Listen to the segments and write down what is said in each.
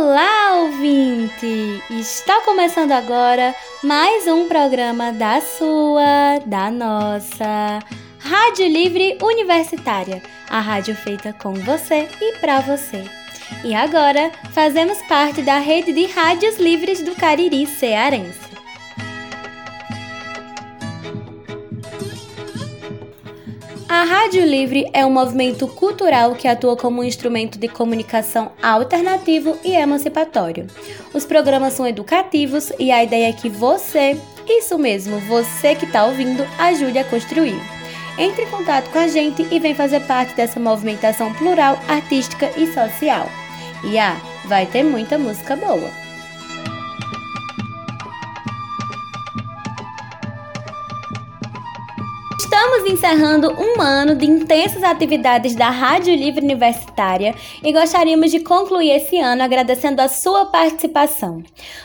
Olá, ouvinte! Está começando agora mais um programa da sua, da nossa Rádio Livre Universitária, a rádio feita com você e para você. E agora fazemos parte da rede de rádios livres do Cariri Cearense. Rádio Livre é um movimento cultural que atua como um instrumento de comunicação alternativo e emancipatório. Os programas são educativos e a ideia é que você, isso mesmo, você que está ouvindo, ajude a construir. Entre em contato com a gente e vem fazer parte dessa movimentação plural, artística e social. E ah, vai ter muita música boa. Encerrando um ano de intensas atividades da Rádio Livre Universitária e gostaríamos de concluir esse ano agradecendo a sua participação.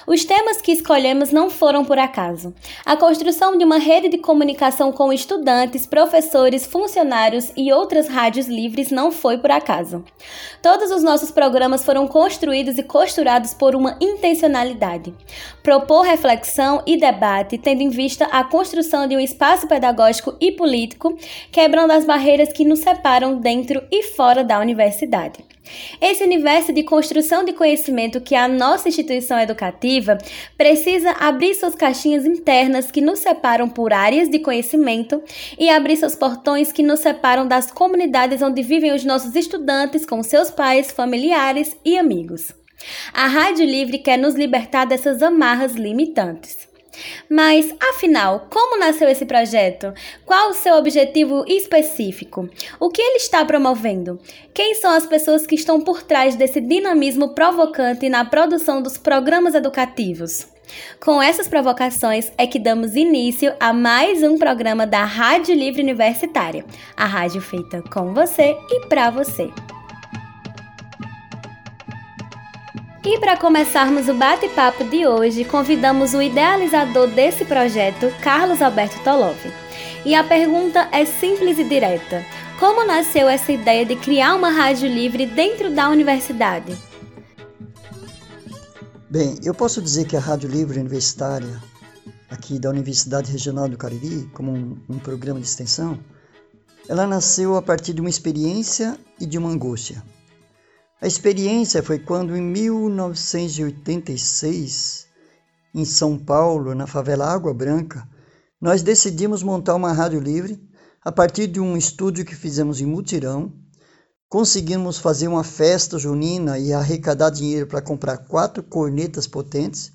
Os temas que escolhemos não foram por acaso. A construção de uma rede de comunicação com estudantes, professores, funcionários e outras rádios livres não foi por acaso. Todos os nossos programas foram construídos e costurados por uma intencionalidade. Propor reflexão e debate, tendo em vista a construção de um espaço pedagógico e político, quebrando as barreiras que nos separam dentro e fora da universidade. Esse universo de construção de conhecimento que a nossa instituição educativa precisa abrir suas caixinhas internas que nos separam por áreas de conhecimento e abrir seus portões que nos separam das comunidades onde vivem os nossos estudantes com seus pais, familiares e amigos. A Rádio Livre quer nos libertar dessas amarras limitantes. Mas, afinal, como nasceu esse projeto? Qual o seu objetivo específico? O que ele está promovendo? Quem são as pessoas que estão por trás desse dinamismo provocante na produção dos programas educativos? Com essas provocações é que damos início a mais um programa da Rádio Livre Universitária, a rádio feita com você e para você. E para começarmos o bate-papo de hoje, convidamos o idealizador desse projeto, Carlos Alberto Tolov. E a pergunta é simples e direta: como nasceu essa ideia de criar uma rádio livre dentro da universidade? Bem, eu posso dizer que a Rádio Livre Universitária, aqui da Universidade Regional do Cariri, como um, um programa de extensão, ela nasceu a partir de uma experiência e de uma angústia. A experiência foi quando, em 1986, em São Paulo, na favela Água Branca, nós decidimos montar uma rádio livre a partir de um estúdio que fizemos em mutirão. Conseguimos fazer uma festa junina e arrecadar dinheiro para comprar quatro cornetas potentes.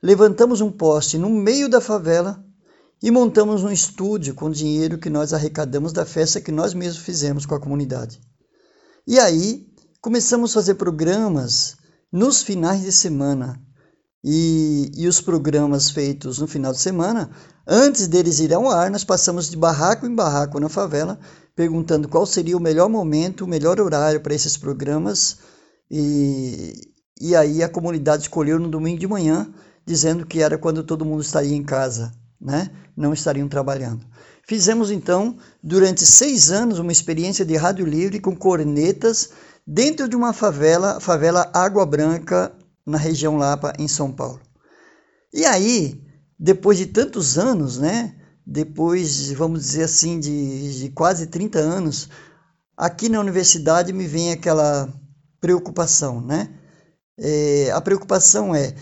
Levantamos um poste no meio da favela e montamos um estúdio com dinheiro que nós arrecadamos da festa que nós mesmos fizemos com a comunidade. E aí começamos a fazer programas nos finais de semana. E, e, os programas feitos no final de semana, antes deles irem ao ar, nós passamos de barraco em barraco na favela, perguntando qual seria o melhor momento, o melhor horário para esses programas. E, e aí a comunidade escolheu no domingo de manhã, dizendo que era quando todo mundo estaria em casa, né? não estariam trabalhando. Fizemos então, durante seis anos, uma experiência de rádio livre com cornetas dentro de uma favela, favela Água Branca, na região Lapa, em São Paulo. E aí, depois de tantos anos, né? Depois, vamos dizer assim, de, de quase 30 anos, aqui na universidade me vem aquela preocupação, né? É, a preocupação é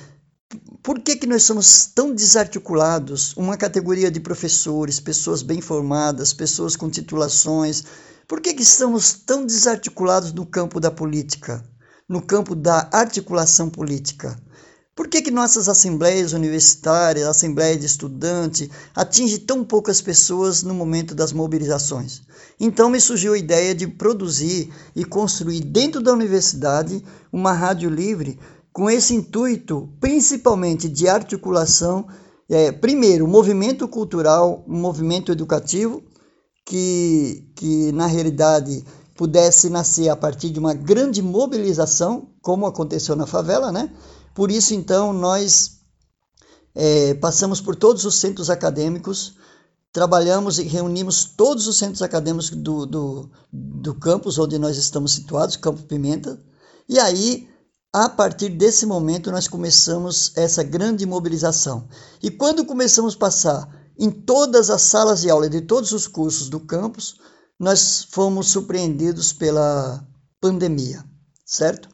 por que, que nós somos tão desarticulados? Uma categoria de professores, pessoas bem formadas, pessoas com titulações, por que, que estamos tão desarticulados no campo da política, no campo da articulação política? Por que, que nossas assembleias universitárias, assembleia de estudante, atinge tão poucas pessoas no momento das mobilizações? Então me surgiu a ideia de produzir e construir dentro da universidade uma rádio livre com esse intuito, principalmente de articulação, é, primeiro, movimento cultural, movimento educativo, que, que na realidade pudesse nascer a partir de uma grande mobilização, como aconteceu na favela, né? Por isso, então, nós é, passamos por todos os centros acadêmicos, trabalhamos e reunimos todos os centros acadêmicos do, do, do campus onde nós estamos situados, Campo Pimenta, e aí a partir desse momento nós começamos essa grande mobilização. E quando começamos a passar em todas as salas de aula de todos os cursos do campus, nós fomos surpreendidos pela pandemia, certo?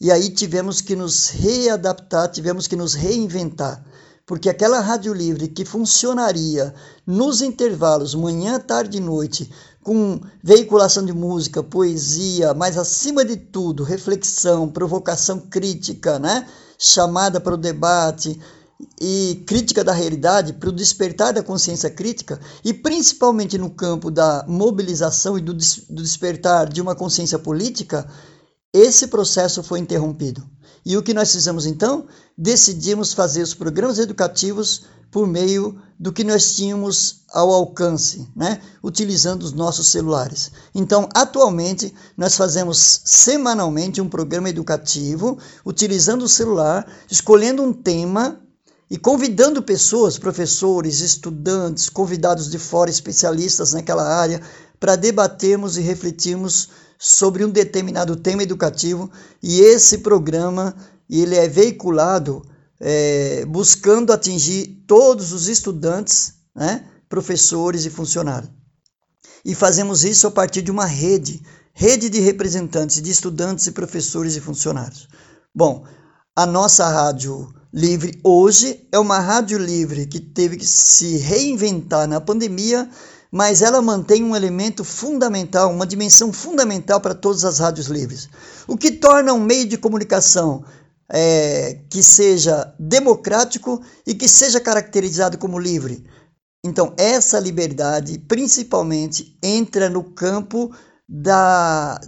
E aí tivemos que nos readaptar, tivemos que nos reinventar, porque aquela rádio livre que funcionaria nos intervalos, manhã, tarde e noite, com veiculação de música, poesia, mas acima de tudo, reflexão, provocação crítica, né? chamada para o debate e crítica da realidade, para o despertar da consciência crítica, e principalmente no campo da mobilização e do, do despertar de uma consciência política, esse processo foi interrompido. E o que nós fizemos então? Decidimos fazer os programas educativos por meio do que nós tínhamos ao alcance, né? utilizando os nossos celulares. Então, atualmente, nós fazemos semanalmente um programa educativo, utilizando o celular, escolhendo um tema e convidando pessoas, professores, estudantes, convidados de fora, especialistas naquela área, para debatermos e refletirmos sobre um determinado tema educativo. E esse programa ele é veiculado é, buscando atingir todos os estudantes, né, professores e funcionários. E fazemos isso a partir de uma rede, rede de representantes de estudantes e professores e funcionários. Bom, a nossa rádio livre hoje é uma rádio livre que teve que se reinventar na pandemia, mas ela mantém um elemento fundamental, uma dimensão fundamental para todas as rádios livres. O que torna um meio de comunicação é, que seja democrático e que seja caracterizado como livre. Então, essa liberdade, principalmente, entra no campo da,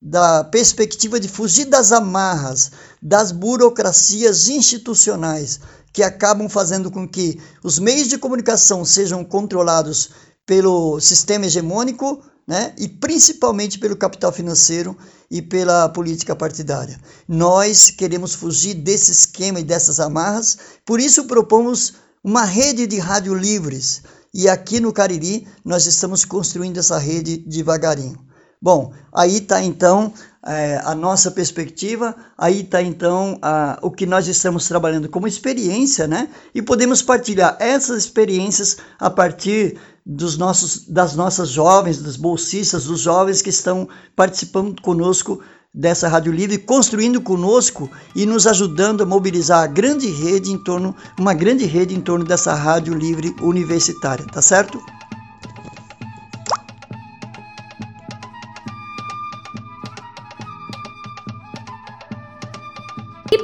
da perspectiva de fugir das amarras, das burocracias institucionais que acabam fazendo com que os meios de comunicação sejam controlados pelo sistema hegemônico né? e principalmente pelo capital financeiro e pela política partidária. Nós queremos fugir desse esquema e dessas amarras, por isso propomos uma rede de rádio livres. E aqui no Cariri nós estamos construindo essa rede devagarinho. Bom, aí está então é, a nossa perspectiva, aí está então a, o que nós estamos trabalhando como experiência, né? E podemos partilhar essas experiências a partir dos nossos, das nossas jovens, dos bolsistas, dos jovens que estão participando conosco dessa Rádio Livre, construindo conosco e nos ajudando a mobilizar a grande rede em torno, uma grande rede em torno dessa Rádio Livre universitária, tá certo?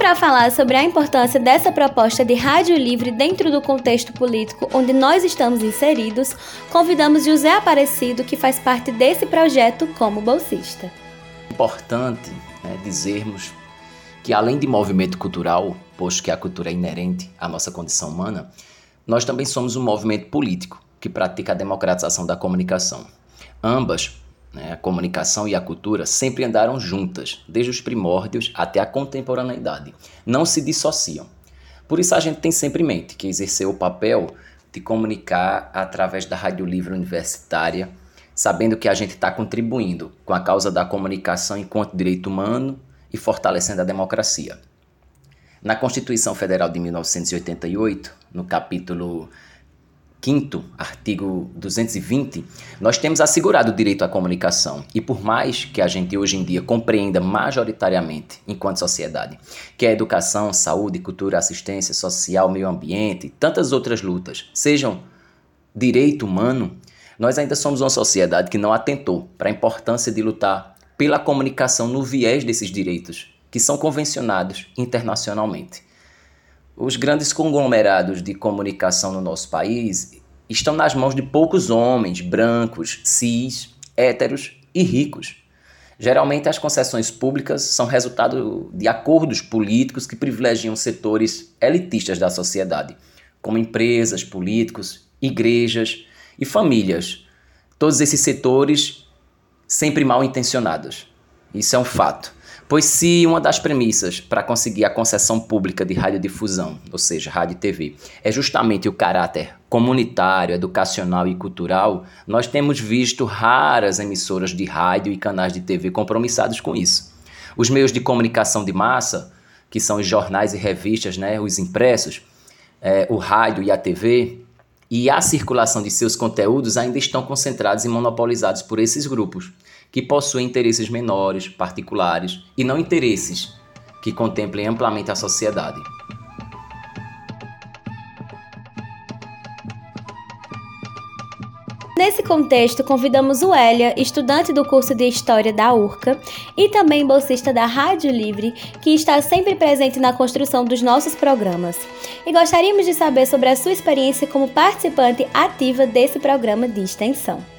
Para falar sobre a importância dessa proposta de rádio livre dentro do contexto político onde nós estamos inseridos, convidamos José Aparecido, que faz parte desse projeto como bolsista. Importante né, dizermos que, além de movimento cultural, posto que a cultura é inerente à nossa condição humana, nós também somos um movimento político que pratica a democratização da comunicação. Ambas a comunicação e a cultura sempre andaram juntas, desde os primórdios até a contemporaneidade. Não se dissociam. Por isso a gente tem sempre em mente que exercer o papel de comunicar através da Rádio Livre Universitária, sabendo que a gente está contribuindo com a causa da comunicação enquanto direito humano e fortalecendo a democracia. Na Constituição Federal de 1988, no capítulo 5 artigo 220, nós temos assegurado o direito à comunicação. E por mais que a gente hoje em dia compreenda majoritariamente, enquanto sociedade, que a educação, saúde, cultura, assistência social, meio ambiente, tantas outras lutas sejam direito humano, nós ainda somos uma sociedade que não atentou para a importância de lutar pela comunicação no viés desses direitos, que são convencionados internacionalmente. Os grandes conglomerados de comunicação no nosso país estão nas mãos de poucos homens brancos, cis, héteros e ricos. Geralmente, as concessões públicas são resultado de acordos políticos que privilegiam setores elitistas da sociedade, como empresas, políticos, igrejas e famílias. Todos esses setores sempre mal intencionados. Isso é um fato. Pois se uma das premissas para conseguir a concessão pública de radiodifusão, ou seja, rádio e TV, é justamente o caráter comunitário, educacional e cultural, nós temos visto raras emissoras de rádio e canais de TV compromissados com isso. Os meios de comunicação de massa, que são os jornais e revistas, né, os impressos, é, o rádio e a TV, e a circulação de seus conteúdos ainda estão concentrados e monopolizados por esses grupos, que possuem interesses menores, particulares e não interesses que contemplem amplamente a sociedade. Nesse contexto, convidamos o Elia, estudante do curso de História da URCA e também bolsista da Rádio Livre, que está sempre presente na construção dos nossos programas. E gostaríamos de saber sobre a sua experiência como participante ativa desse programa de extensão.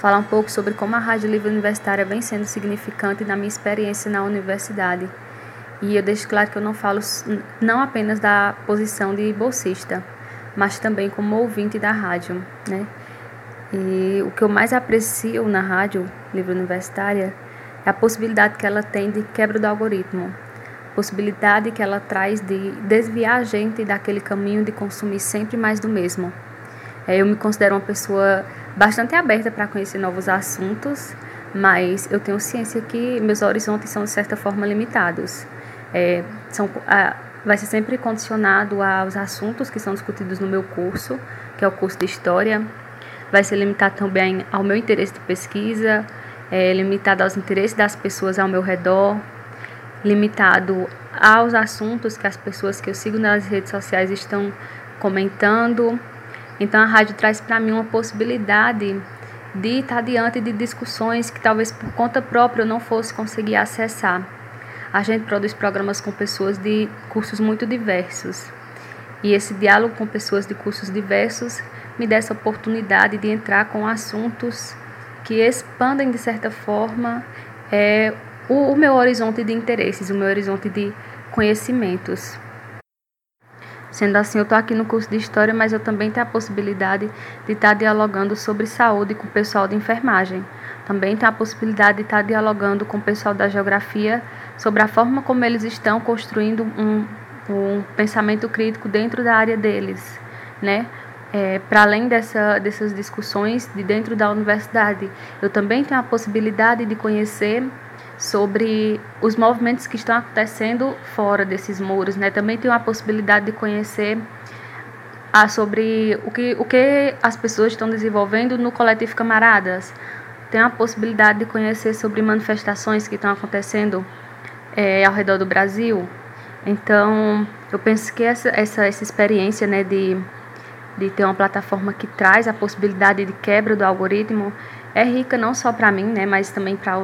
Falar um pouco sobre como a Rádio Livre Universitária vem sendo significante na minha experiência na universidade. E eu deixo claro que eu não falo não apenas da posição de bolsista, mas também como ouvinte da rádio, né? E o que eu mais aprecio na rádio livre universitária é a possibilidade que ela tem de quebra do algoritmo, possibilidade que ela traz de desviar a gente daquele caminho de consumir sempre mais do mesmo. É, eu me considero uma pessoa bastante aberta para conhecer novos assuntos, mas eu tenho ciência que meus horizontes são de certa forma limitados. É, são, a, vai ser sempre condicionado aos assuntos que são discutidos no meu curso, que é o curso de História, vai ser limitado também ao meu interesse de pesquisa, é, limitado aos interesses das pessoas ao meu redor, limitado aos assuntos que as pessoas que eu sigo nas redes sociais estão comentando. Então a rádio traz para mim uma possibilidade de estar diante de discussões que talvez por conta própria eu não fosse conseguir acessar. A gente produz programas com pessoas de cursos muito diversos. E esse diálogo com pessoas de cursos diversos me dê essa oportunidade de entrar com assuntos que expandem de certa forma é, o, o meu horizonte de interesses, o meu horizonte de conhecimentos. Sendo assim, eu estou aqui no curso de História, mas eu também tenho a possibilidade de estar dialogando sobre saúde com o pessoal de enfermagem. Também tenho a possibilidade de estar dialogando com o pessoal da Geografia sobre a forma como eles estão construindo um, um pensamento crítico dentro da área deles, né? é, para além dessa, dessas discussões de dentro da universidade, eu também tenho a possibilidade de conhecer sobre os movimentos que estão acontecendo fora desses muros, né? Também tenho a possibilidade de conhecer a, sobre o que, o que as pessoas estão desenvolvendo no coletivo Camaradas. Tenho a possibilidade de conhecer sobre manifestações que estão acontecendo é, ao redor do Brasil. Então, eu penso que essa, essa, essa experiência, né, de de ter uma plataforma que traz a possibilidade de quebra do algoritmo é rica não só para mim, né, mas também para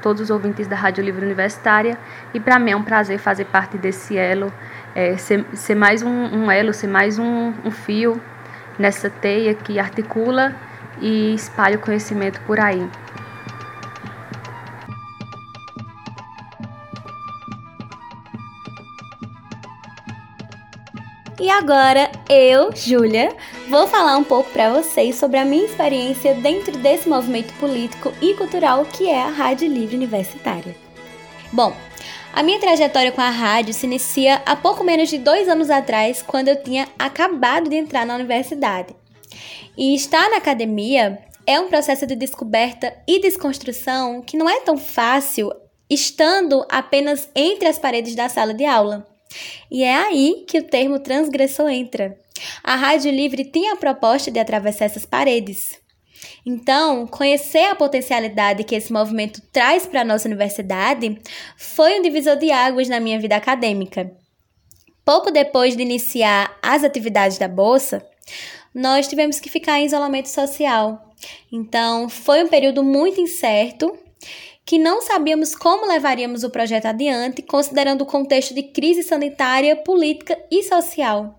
todos os ouvintes da Rádio Livre Universitária. E para mim é um prazer fazer parte desse elo, é, ser, ser, mais um, um, elo, ser mais um, um fio nessa teia que articula e espalha o conhecimento por aí. E agora eu, Júlia, vou falar um pouco para vocês sobre a minha experiência dentro desse movimento político e cultural que é a Rádio Livre Universitária. Bom, a minha trajetória com a rádio se inicia há pouco menos de dois anos atrás, quando eu tinha acabado de entrar na universidade. E estar na academia é um processo de descoberta e desconstrução que não é tão fácil estando apenas entre as paredes da sala de aula. E é aí que o termo transgressor entra. A Rádio Livre tem a proposta de atravessar essas paredes. Então, conhecer a potencialidade que esse movimento traz para a nossa universidade foi um divisor de águas na minha vida acadêmica. Pouco depois de iniciar as atividades da Bolsa, nós tivemos que ficar em isolamento social. Então, foi um período muito incerto que não sabíamos como levaríamos o projeto adiante, considerando o contexto de crise sanitária, política e social.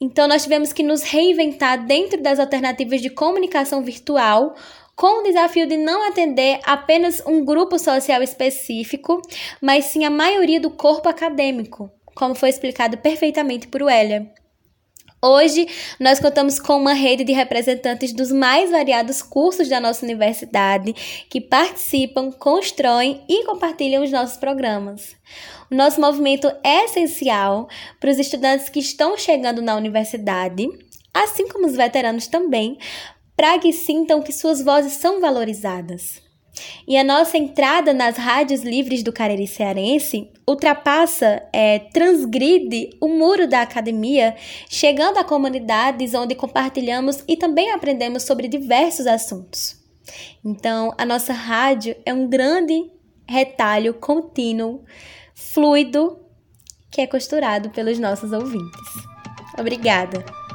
Então, nós tivemos que nos reinventar dentro das alternativas de comunicação virtual, com o desafio de não atender apenas um grupo social específico, mas sim a maioria do corpo acadêmico, como foi explicado perfeitamente por Wélia. Hoje, nós contamos com uma rede de representantes dos mais variados cursos da nossa universidade que participam, constroem e compartilham os nossos programas. O nosso movimento é essencial para os estudantes que estão chegando na universidade, assim como os veteranos também, para que sintam que suas vozes são valorizadas. E a nossa entrada nas rádios livres do Cariri Cearense ultrapassa, é, transgride o muro da academia, chegando a comunidades onde compartilhamos e também aprendemos sobre diversos assuntos. Então, a nossa rádio é um grande retalho contínuo, fluido, que é costurado pelos nossos ouvintes. Obrigada!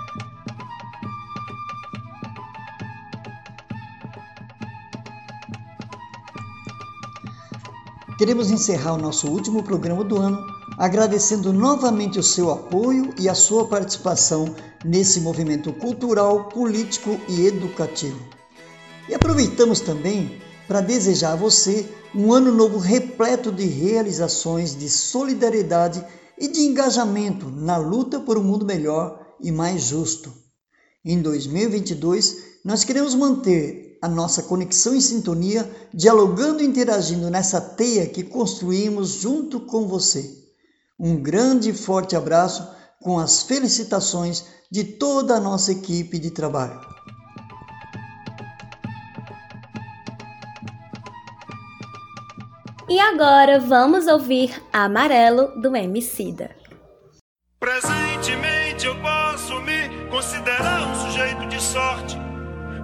Queremos encerrar o nosso último programa do ano agradecendo novamente o seu apoio e a sua participação nesse movimento cultural, político e educativo. E aproveitamos também para desejar a você um ano novo repleto de realizações, de solidariedade e de engajamento na luta por um mundo melhor e mais justo. Em 2022, nós queremos manter a nossa conexão em sintonia, dialogando e interagindo nessa teia que construímos junto com você. Um grande e forte abraço com as felicitações de toda a nossa equipe de trabalho. E agora vamos ouvir Amarelo do Emicida.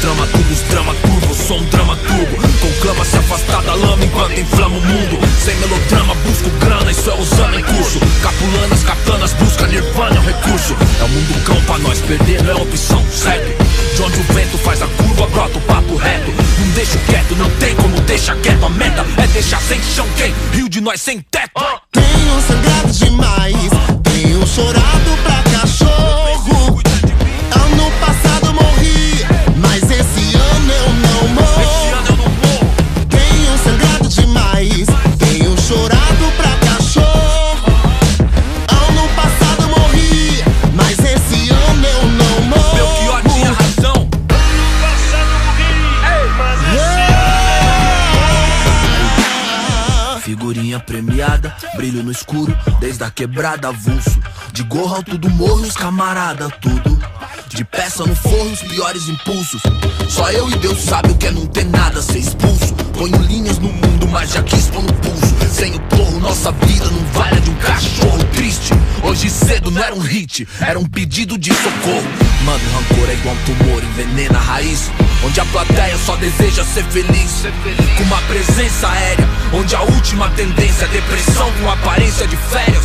Trama, tubos, drama sou um drama turbo. Conclama se afastar da lama enquanto inflama o mundo. Sem melodrama, busco grana, isso é usando em curso. Capulanas, katanas, busca nirvana, é um recurso. É o mundo cão pra nós, perder não é opção, segue. De onde o vento faz a curva, brota o papo reto. Não deixo quieto, não tem como deixar quieto. A meta é deixar sem chão quem? Rio de nós sem teto. Tenho sangrado demais, tenho chorado pra brilho no escuro, desde a quebrada avulso. De gorro alto do morro, os camarada, tudo. De peça no forro, os piores impulsos. Só eu e Deus sabe o que é não ter nada, ser expulso. Ponho linhas no mundo, mas já quis pôr no pulso. Sem o porro, nossa vida não vale a de um cachorro triste. Hoje cedo não era um hit, era um pedido de socorro. Mano, rancor é igual um tumor, envenena a raiz. Onde a plateia só deseja ser feliz. Com uma presença aérea, onde a última tendência é depressão com aparência de férias.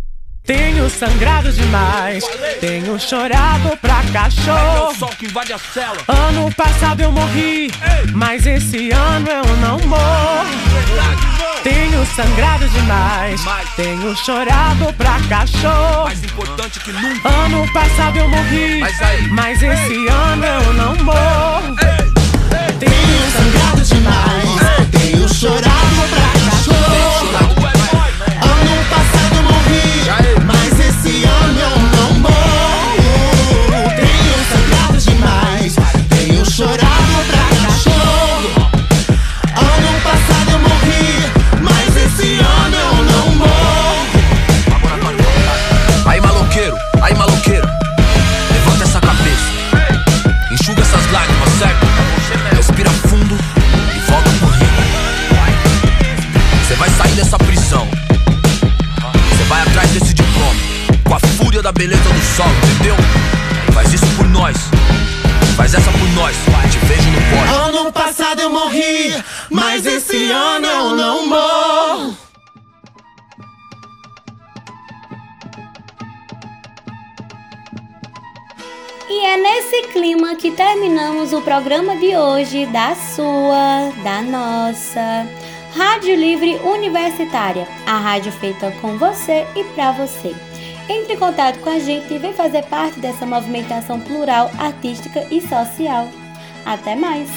Tenho sangrado demais, tenho chorado pra cachorro. Ano passado eu morri, mas esse ano eu não morro. Tenho sangrado demais, tenho chorado pra cachorro. Mais importante que nunca. Ano passado eu morri, Mas aí, mas esse ano eu não morro. Entendeu? Faz isso por nós. Faz essa por nós. Te vejo no pódio. Ano passado eu morri, mas esse ano eu não morro. E é nesse clima que terminamos o programa de hoje da sua, da nossa Rádio Livre Universitária, a rádio feita com você e para você. Entre em contato com a gente e vem fazer parte dessa movimentação plural, artística e social. Até mais!